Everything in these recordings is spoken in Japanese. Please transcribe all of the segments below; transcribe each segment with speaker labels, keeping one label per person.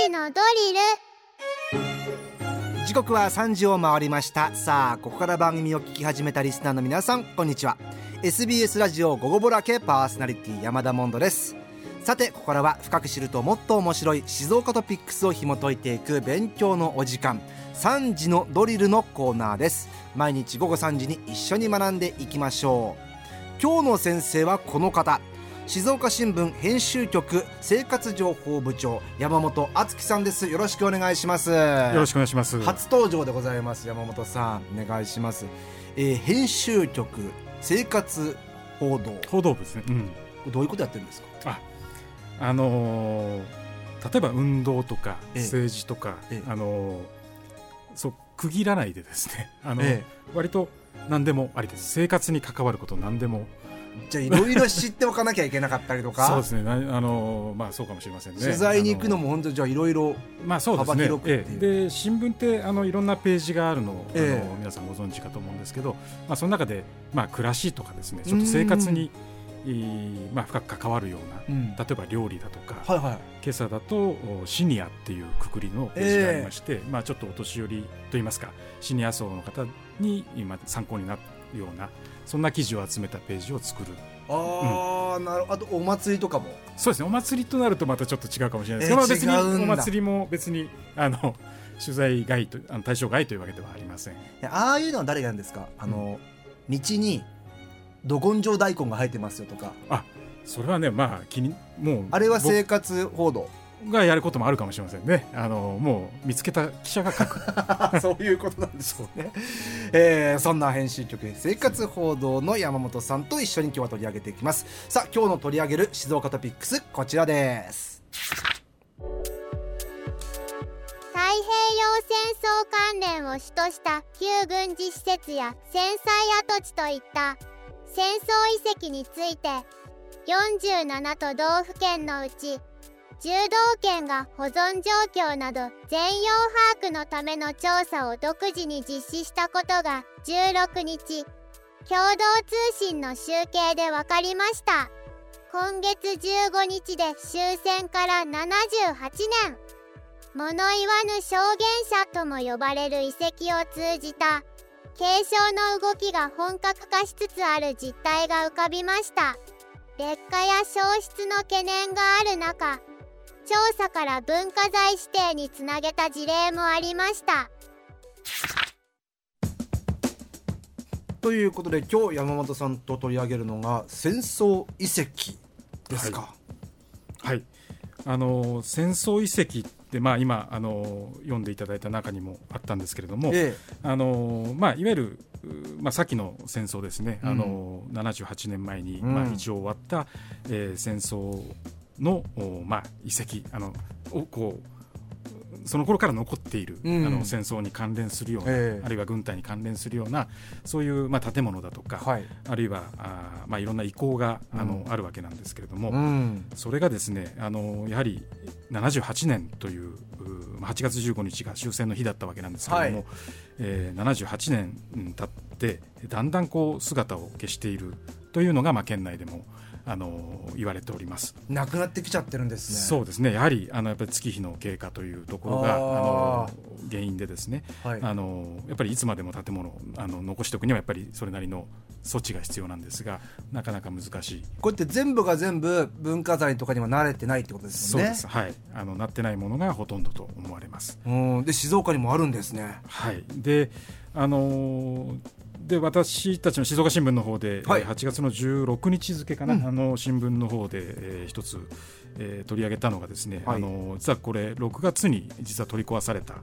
Speaker 1: 時のドリ
Speaker 2: ル。時刻は3時を回りました。さあここから番組を聞き始めたリスナーの皆さんこんにちは。SBS ラジオ午後ぼらけパーソナリティ山田モンドです。さてここからは深く知るともっと面白い静岡トピックスを紐解いていく勉強のお時間3時のドリルのコーナーです。毎日午後3時に一緒に学んでいきましょう。今日の先生はこの方。静岡新聞編集局生活情報部長山本敦樹さんです。よろしくお願いします。よ
Speaker 3: ろしくお願いします。
Speaker 2: 初登場でございます山本さん。お願いします、えー、編集局生活報道。
Speaker 3: 報道部ですね、う
Speaker 2: ん、どういうことやってるんですか？
Speaker 3: ああのー、例えば運動とか政治とか、ええ、あのー、そう区切らないでですね。あの、え、割と何でもありです。生活に関わること何でも
Speaker 2: じゃあいろいろ知っておかなきゃいけなかったりとか。
Speaker 3: そうですね。あのまあそうかもしれませんね。
Speaker 2: 取材に行くのも本当じゃあいろいろ幅広く
Speaker 3: ていう、ええ、で新聞ってあのいろんなページがあるのを、え。え、皆さんご存知かと思うんですけど、まあ、その中で、まあ、暮らしとかですねちょっと生活にまあ、深く関わるような、うん、例えば料理だとか、はいはい、今朝だとシニアっていうくくりのページがありまして、えー、まあ、ちょっとお年寄りといいますかシニア層の方に今参考になるようなそんな記事を集めたページを作る。
Speaker 2: ああ、うん、なるあとお祭りとかも。
Speaker 3: そうですね。お祭りとなるとまたちょっと違うかもしれないです。けど、別にお祭りも別にあの 取材外とあの対象外というわけではありません。
Speaker 2: ああいうのは誰がやるんですか？あの、うん、道にど根性大根が生えてますよとか。
Speaker 3: あそれはねまあ気にもう
Speaker 2: あれは生活報道
Speaker 3: がやることもあるかもしれませんね。あのもう見つけた記者が書く
Speaker 2: そういうことなんですね。えー、そんな編集局生活報道の山本さんと一緒に今日は取り上げていきます。さあ今日の取り上げる静岡トピックスこちらです。
Speaker 1: 太平洋戦争関連を主とした旧軍事施設や戦災跡地といった戦争遺跡について47都道府県のうち柔道圏が保存状況など全容把握のための調査を独自に実施したことが16日共同通信の集計で分かりました。今月15日で終戦から78年。物言わぬ証言者とも呼ばれる遺跡を通じた継承の動きが本格化しつつある実態が浮かびました。劣化や消失の懸念がある中調査から文化財指定につなげた事例もありました。
Speaker 2: ということで今日山本さんと取り上げるのが戦争遺跡ですか？
Speaker 3: はい、はい、あの戦争遺跡でまあ、今あの読んでいただいた中にもあったんですけれども、ええ、あのまあ、いわゆる、まあ、先の戦争ですね、うん、あの78年前に、まあ、一応終わった、えー、戦争の、まあ、遺跡あのをこうその頃から残っている、うん、あの戦争に関連するような、えー、あるいは軍隊に関連するようなそういう、まあ、建物だとか、はい、あるいはあ、まあ、いろんな遺構があの、うん、あるわけなんですけれども、うん、それがですねあのやはり78年という8月15日が終戦の日だったわけなんですけれども、はい、えー、78年経ってだんだんこう姿を消しているというのが、まあ、県内でもあの言われております。
Speaker 2: なくなってきちゃってるんですね。
Speaker 3: そうですね。やはりあのやっぱり月日の経過というところがあの原因でですね、はい、あのやっぱりいつまでも建物あの残しておくにはやっぱりそれなりの措置が必要なんですがなかなか難しい。
Speaker 2: こうやって全部が全部文化財とかには慣れてないってことですね。
Speaker 3: そうです。はい。あのなってないものがほとんどと思われます。
Speaker 2: うん。で静岡にもあるんですね。
Speaker 3: はい。であのーで私たちの静岡新聞の方で、はい、8月の16日付かな、うん、あの新聞の方で、えー、一つ、えー、取り上げたのがですね、はい、あの実はこれ6月に実は取り壊された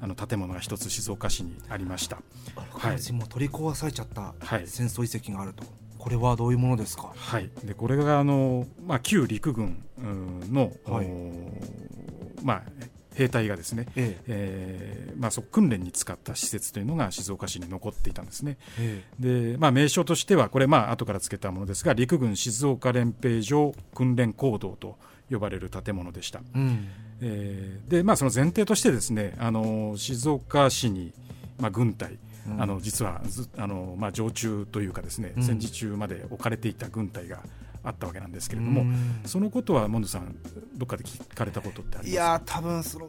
Speaker 3: あの建物が一つ静岡市にありました。
Speaker 2: はい、もう取り壊されちゃった戦争遺跡があると。これはどういうものですか？
Speaker 3: はい。でこれがあのまあ旧陸軍の、はい、まあ兵隊がですね、ええ。えーまあ、そ訓練に使った施設というのが静岡市に残っていたんですね。ええ、でまあ、名称としてはこれ、まあ後からつけたものですが陸軍静岡練兵場訓練講堂と呼ばれる建物でした。うん、えー、でまあ、その前提としてですねあの静岡市に、まあ、軍隊あの実はあの、まあ、常駐というかですね、戦時中まで置かれていた軍隊があったわけなんですけれどもそのことはモンドさんどっかで聞かれたことってあります
Speaker 2: いや多分その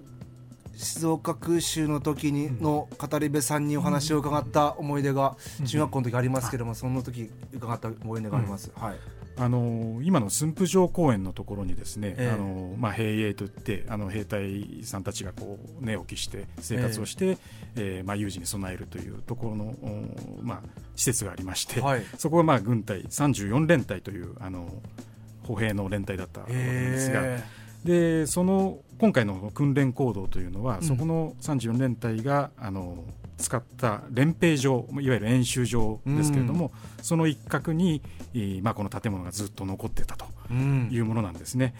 Speaker 2: 静岡空襲の時にの語り部さんにお話を伺った思い出が中学校の時ありますけども、その時伺った思い出があります。はい
Speaker 3: あの今の駿府城公園のところにですね、えー、あのまあ、兵営といってあの兵隊さんたちがこう寝起きして生活をして、えー、えー、まあ、有事に備えるというところの、まあ、施設がありまして、はい、そこはまあ軍隊34連隊というあの歩兵の連隊だったわけですが。えーでその今回の訓練行動というのは、うん、そこの34連隊があの使った練兵場いわゆる演習場ですけれども、うん、その一角に、まあ、この建物がずっと残ってたというものなんですね。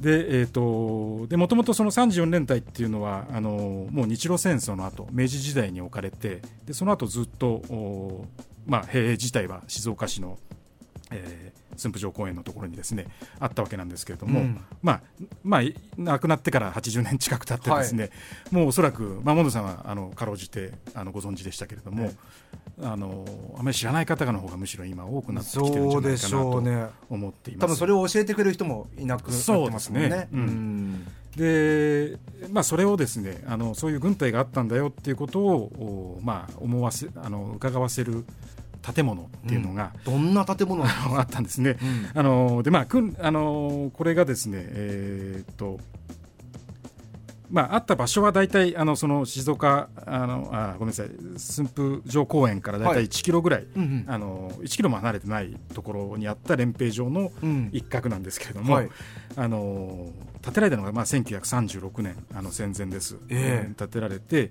Speaker 3: うん、で、えーと、でもともとその34連隊っていうのはあのもう日露戦争の後明治時代に置かれてでその後ずっと、まあ、兵自体は静岡市の、えー、駿府城公園のところにですねあったわけなんですけれども、うん、まあまあ亡くなってから80年近く経ってですね、はい、もうおそらく、まあ、モンドさんはあのかろうじてあのご存知でしたけれども、あのあまり知らない方の方がむしろ今多くなってきてるんじゃないかなと思っています、ね、多
Speaker 2: 分それを教えてくれる人もいなくなってますね。ね。うん、
Speaker 3: でまあ、それをですねあのそういう軍隊があったんだよっていうことを、まあ、思わせあの伺わせる建物っていうのが、
Speaker 2: うん、どんな建物？
Speaker 3: あったんですね。うん、あのでまあくんあのこれがですねえー、っとまあ、あった場所は大体あのその静岡あのあごめんなさい駿府城公園から大体1キロぐらい、はいうんうん、あの1キロも離れてないところにあった練兵場の一角なんですけれども、うんはい、あの建てられたのがまあ1936年あの戦前です、えー、建てられて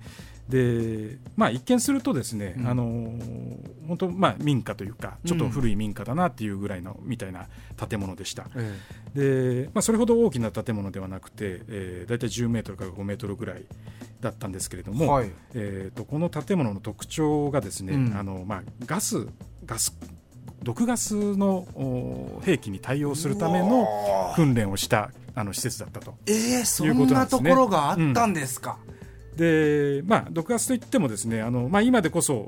Speaker 3: で、まあ、一見するとですね、うん、あの本当、まあ、民家というかちょっと古い民家だなっていうぐらいの、みたいな建物でした、えー、でまあ、それほど大きな建物ではなくて、えー、大体10メートルから5メートルぐらいだったんですけれども、はい、えーと、この建物の特徴がですね、うん、あのまあ、ガスガス毒ガスの兵器に対応するための訓練をしたあの施設だったと。
Speaker 2: えー、そんなところがあったんですか、うん
Speaker 3: でまあ、毒ガスといってもですねあの、まあ、今でこそ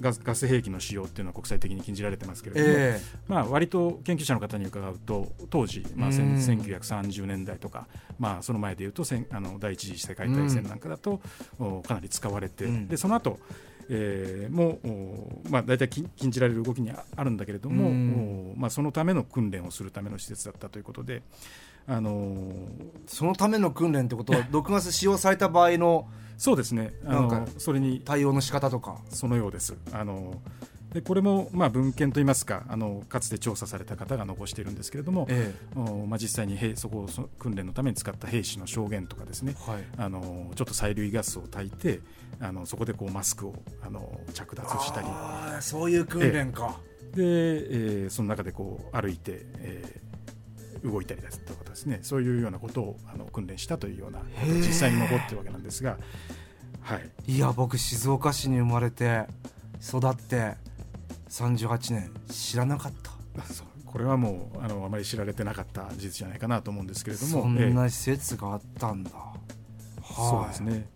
Speaker 3: ガス兵器の使用っていうのは国際的に禁じられてますけれども、えー、まあ、割と研究者の方に伺うと当時、まあ、1930年代とか、まあ、その前でいうとあの第一次世界大戦なんかだとかなり使われて、でその後えー、もう、まあ、大体禁じられる動きにあるんだけれども、まあ、そのための訓練をするための施設だったということで、
Speaker 2: あのー、そのための訓練ってことは 毒ガス使用された場合の
Speaker 3: そうですね。あのそれに
Speaker 2: 対応の仕方とか。
Speaker 3: そのようです。あのでこれもまあ文献といいますかあのかつて調査された方が残しているんですけれども、ええ。まあ、実際に兵そこを訓練のために使った兵士の証言とかですね、はい、あのちょっと催涙ガスを焚いてあのそこでこうマスクをあの着脱したり。
Speaker 2: そういう訓練か、
Speaker 3: えで、えー、その中でこう歩いて、えー動いたりだとかですね。そういうようなことをあの訓練したというような実際に残ってるわけなんですが、
Speaker 2: はい、いや僕静岡市に生まれて育って38年知らなかった。
Speaker 3: これはもうあのあまり知られてなかった事実じゃないかなと思うんですけれども。
Speaker 2: そんな施設があったんだ、
Speaker 3: えー、そうですね。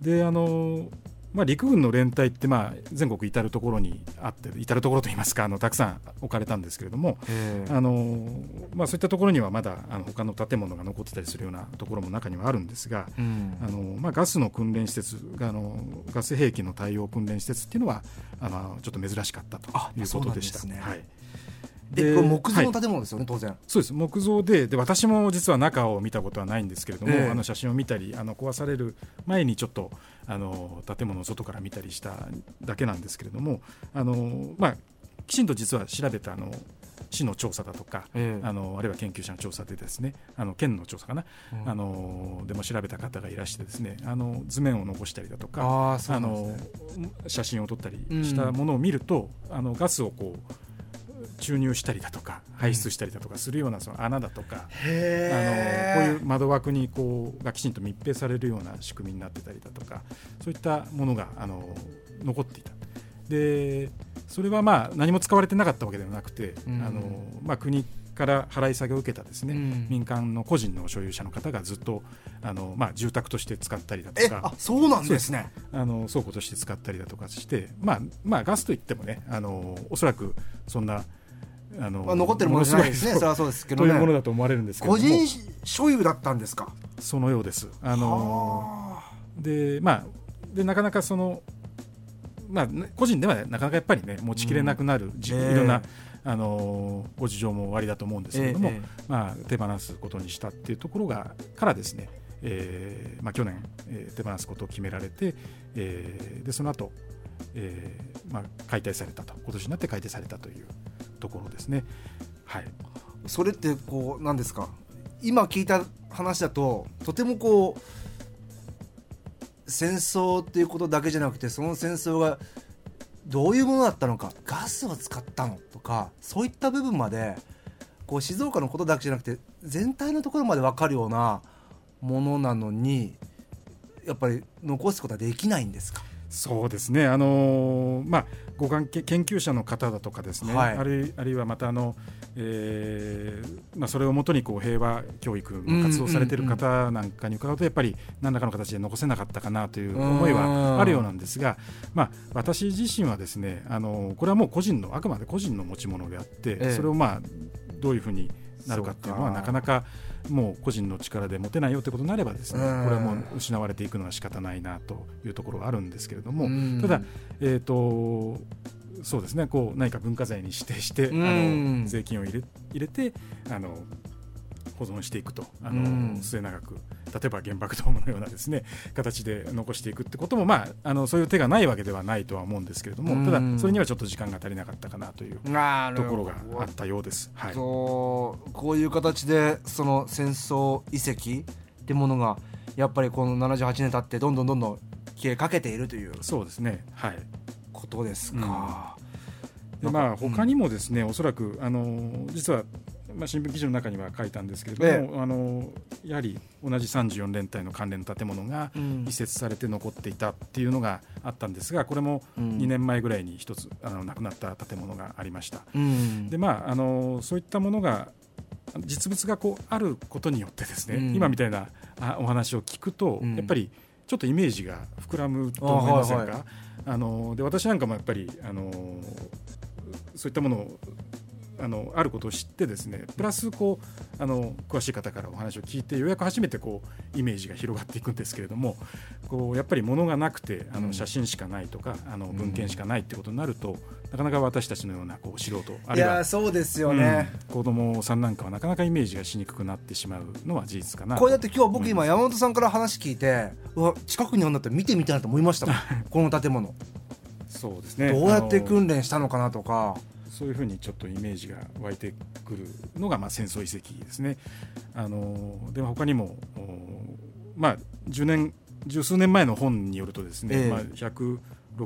Speaker 3: であのまあ、陸軍の連隊ってまあ全国至る所にあって至る所といいますかあのたくさん置かれたんですけれどもあの、まあ、そういったところにはまだあの他の建物が残ってたりするようなところも中にはあるんですが、うん、あのまあ、ガスの訓練施設あのガス兵器の対応訓練施設っていうのはあのちょっと珍しかったということでした。ね、はい
Speaker 2: でこれ木造の建物ですよね、はい、当然。
Speaker 3: そうです。木造でで私も実は中を見たことはないんですけれども、えー、あの写真を見たりあの壊される前にちょっとあの建物の外から見たりしただけなんですけれどもあの、まあ、きちんと実は調べたあの市の調査だとか、えー、あのあるいは研究者の調査でですねあの県の調査かな、うん、あのでも調べた方がいらしてですねあの図面を残したりだとかあ、ね、の写真を撮ったりしたものを見ると、うん、あのガスをこう注入したりだとか排出したりだとかするようなその穴だとか、あのこういう窓枠にこうがきちんと密閉されるような仕組みになってたりだとかそういったものがあの残っていた。でそれはまあ何も使われてなかったわけではなくて、うん、あのまあ、国から払い下げを受けたですね、うん、民間の個人の所有者の方がずっとあの、まあ、住宅として使ったりだとか。
Speaker 2: あそうなんですね。
Speaker 3: あの倉庫として使ったりだとかして、まあまあ、ガスといってもねあのおそらくそんなあ
Speaker 2: の、まあ、残ってるものじゃないですね。それはそうですけど、
Speaker 3: ね、というものだと思われるんですけど
Speaker 2: 個人所有だったんですか？
Speaker 3: そのようです。あのでまあでなかなかそのまあ、個人ではなかなかやっぱりね持ちきれなくなる、うん、いろんな、あのご事情もおありだと思うんですけれども、えー、まあ、手放すことにしたっていうところがからですね、えーまあ、去年、えー、手放すことを決められて、えー、でその後、えーまあ解体されたと今年になって解体されたというところですね。はい、
Speaker 2: それってこう何ですか？今聞いた話だととてもこう戦争っていうことだけじゃなくてその戦争がどういうものだったのかガスを使ったのとかそういった部分までこう静岡のことだけじゃなくて全体のところまで分かるようなものなのにやっぱり残すことはできないんですか？
Speaker 3: そうですね、あのー、まあ、ご関係研究者の方だとかですね、はい、あるあるいはまたあの、えーまあ、それをもとにこう平和教育の活動されている方なんかに伺うとやっぱり何らかの形で残せなかったかなという思いはあるようなんですが、まあ、私自身はですね、あのー、これはもう個人のあくまで個人の持ち物であって、ええ、それをまあどういうふうになるかっていうのはなかなかもう個人の力で持てないよってことになればですねこれはもう失われていくのは仕方ないなというところはあるんですけれどもただ、えーと、そうですねこう何か文化財に指定してあの税金を入れ入れてあの保存していくと。あの、末永く。例えば原爆ドームのようなですね形で残していくってことも、まあ、あのそういう手がないわけではないとは思うんですけれどもただそれにはちょっと時間が足りなかったかなというところがあったようです。
Speaker 2: はい、そう。こういう形でその戦争遺跡ってものがやっぱりこの78年経ってどんどんどんどん消えかけているという
Speaker 3: そうですね。はい。
Speaker 2: ことですか。
Speaker 3: うん、でまあ他にもですね、うん、おそらくあの実はまあ、新聞記事の中には書いたんですけれども、ええ、あのやはり同じ34連隊の関連の建物が移設されて残っていたっていうのがあったんですがこれも2年前ぐらいに一つあの亡くなった建物がありました。うん、でまああのそういったものが実物がこうあることによってですね、うん、今みたいなお話を聞くと、うん、やっぱりちょっとイメージが膨らむと思いませんか？あはいはい、あので私なんかもやっぱりあのそういったものをあのあることを知ってですねプラスこうあの詳しい方からお話を聞いてようやく初めてこうイメージが広がっていくんですけれどもこうやっぱり物がなくてあの写真しかないとか、あの文献しかないってことになると、なかなか私たちのようなこう素人あるいは
Speaker 2: そうですよね、
Speaker 3: うん、子供さんなんかはなかなかイメージがしにくくなってしまうのは事実かな
Speaker 2: これだって今日僕今山本さんから話聞いてうわ近くにあるんだったら見てみたいなと思いましたもん。この建物。
Speaker 3: そうですね。
Speaker 2: どうやって訓練したのかなとか
Speaker 3: そういうふうにちょっとイメージが湧いてくるのがまあ戦争遺跡ですね。あので他にもまあ10年十数年前の本によるとですね、えー、まあ、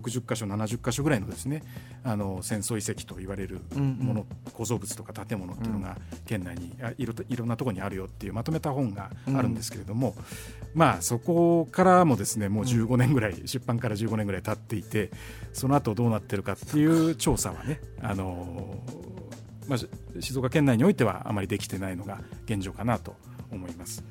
Speaker 3: 160箇所70箇所ぐらいのですねあの戦争遺跡と言われるもの、うん。うん、構造物とか建物っていうのが県内にいろいろんなところにあるよっていうまとめた本があるんですけれども、うん、まあそこからもですねもう15年ぐらい、うん、出版から15年ぐらい経っていてその後どうなってるかっていう調査はねあのまあ、静岡県内においてはあまりできてないのが現状かなと思います。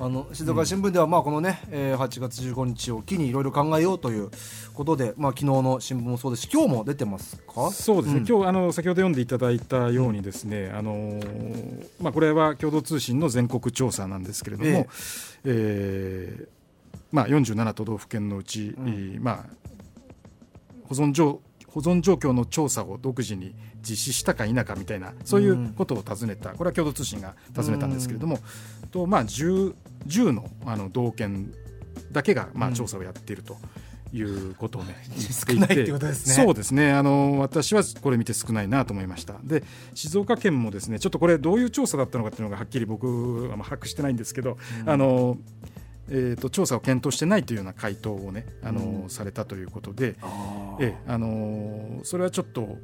Speaker 2: あの静岡新聞では、まあこのね、えー、8月15日を機にいろいろ考えようということで、まあ昨日の新聞もそうですし今日も出てますか？
Speaker 3: そうですね、うん、今日あの先ほど読んでいただいたようにですね、うん、あのまあ、これは共同通信の全国調査なんですけれども、えー、えー、まあ、47都道府県のうち、うん、まあ、保存状保存状況の調査を独自に実施したか否かみたいなそういうことを尋ねた、これは共同通信が尋ねたんですけれども、とまあ 10, 10のあの道県だけがまあ調査をやっていると。いうことをね、
Speaker 2: 少ないってことです
Speaker 3: ね。そうですね。あの私はこれ見て少ないなと思いました。で、静岡県もですね、ちょっとこれどういう調査だったのかっていうのがはっきり僕は把握してないんですけど、うん、あの。えーと、調査を検討してないというような回答をね、あの、うん、されたということで、えあのそれはちょっと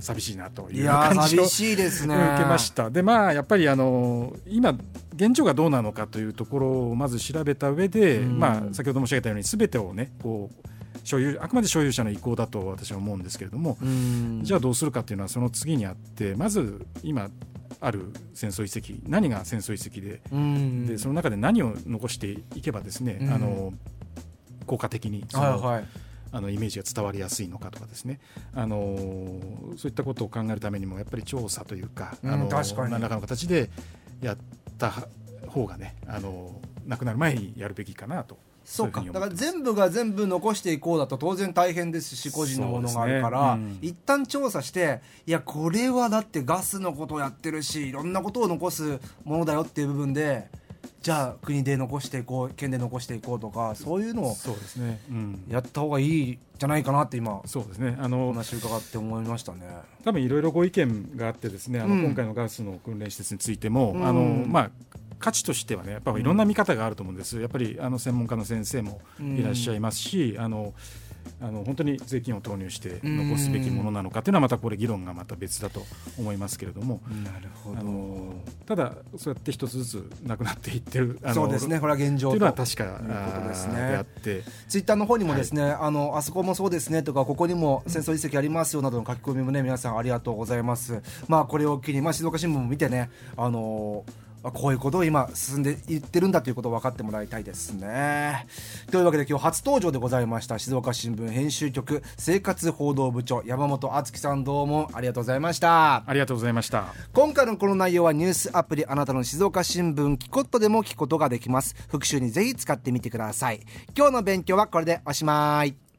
Speaker 3: 寂しいなという感じを受けました。でまあやっぱりあの今現状がどうなのかというところをまず調べた上で、うん、まあ先ほど申し上げたようにすべてをねこう所有あくまで所有者の意向だと私は思うんですけれども、うん、じゃあどうするかっていうのはその次にあってまず今ある戦争遺跡何が戦争遺跡でうん、でその中で何を残していけばですね、あの効果的にその、はいはい。あのイメージが伝わりやすいのかとかですね、あのそういったことを考えるためにもやっぱり調査というか、うん、あの何らかの形でやった方がねあの亡くなる前にやるべきかなと
Speaker 2: そうか。だから全部が全部残していこうだと当然大変ですし個人のものがあるから、ねうん、一旦調査していやこれはだってガスのことをやってるしいろんなことを残すものだよっていう部分でじゃあ国で残していこう県で残していこうとかそういうのをそうですね、うん、やった方がいいじゃないかなって今
Speaker 3: そうですね。あの
Speaker 2: 話伺って思いましたね。
Speaker 3: 多分いろいろご意見があってですねあの、今回のガスの訓練施設についても、あのまあ価値としてはねやっぱりいろんな見方があると思うんです、やっぱりあの専門家の先生もいらっしゃいますし、あのあの本当に税金を投入して残すべきものなのかというのはまたこれ議論がまた別だと思いますけれども。
Speaker 2: なるほど。
Speaker 3: あのただそうやって一つずつなくなっていってる
Speaker 2: そうですね。これは現状
Speaker 3: というのは確かことですね。であって。
Speaker 2: ツイッターの方にもですね、はい、あのあそこもそうですねとかここにも戦争遺跡ありますよなどの書き込みもね皆さんありがとうございます。まあこれを機に、まあ、静岡新聞も見てねあのーこういうことを今進んでいってるんだということを分かってもらいたいですね。というわけで今日初登場でございました静岡新聞編集局生活報道部長山本敦樹さんどうもありがとうございました。
Speaker 3: ありがとうございました。
Speaker 2: 今回のこの内容はニュースアプリあなたの静岡新聞キコットでも聞くことができます。復習にぜひ使ってみてください。今日の勉強はこれでおしまい